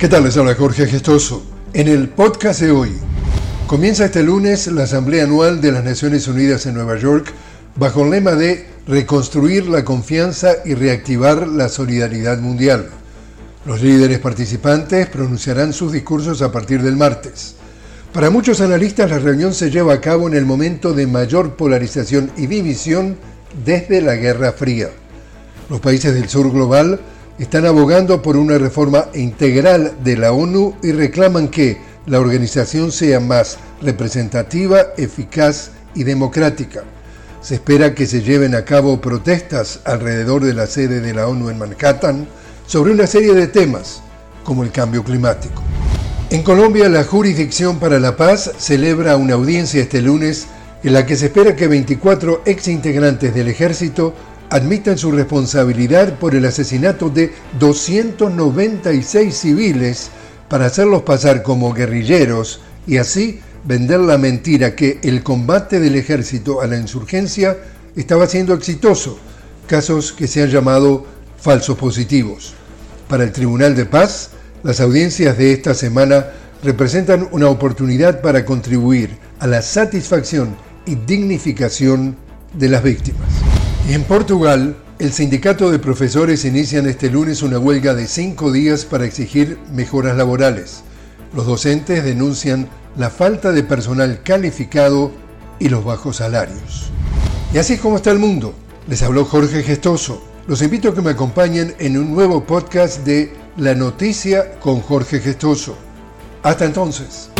¿Qué tal? Les habla Jorge Gestoso. En el podcast de hoy, comienza este lunes la Asamblea Anual de las Naciones Unidas en Nueva York bajo el lema de reconstruir la confianza y reactivar la solidaridad mundial. Los líderes participantes pronunciarán sus discursos a partir del martes. Para muchos analistas la reunión se lleva a cabo en el momento de mayor polarización y división desde la Guerra Fría. Los países del sur global están abogando por una reforma integral de la ONU y reclaman que la organización sea más representativa, eficaz y democrática. Se espera que se lleven a cabo protestas alrededor de la sede de la ONU en Manhattan sobre una serie de temas, como el cambio climático. En Colombia, la Jurisdicción para la Paz celebra una audiencia este lunes en la que se espera que 24 exintegrantes del ejército admitan su responsabilidad por el asesinato de 296 civiles para hacerlos pasar como guerrilleros y así vender la mentira que el combate del ejército a la insurgencia estaba siendo exitoso, casos que se han llamado falsos positivos. Para el Tribunal de Paz, las audiencias de esta semana representan una oportunidad para contribuir a la satisfacción y dignificación de las víctimas. En Portugal, el sindicato de profesores inician este lunes una huelga de cinco días para exigir mejoras laborales. Los docentes denuncian la falta de personal calificado y los bajos salarios. Y así es como está el mundo. Les habló Jorge Gestoso. Los invito a que me acompañen en un nuevo podcast de La Noticia con Jorge Gestoso. Hasta entonces.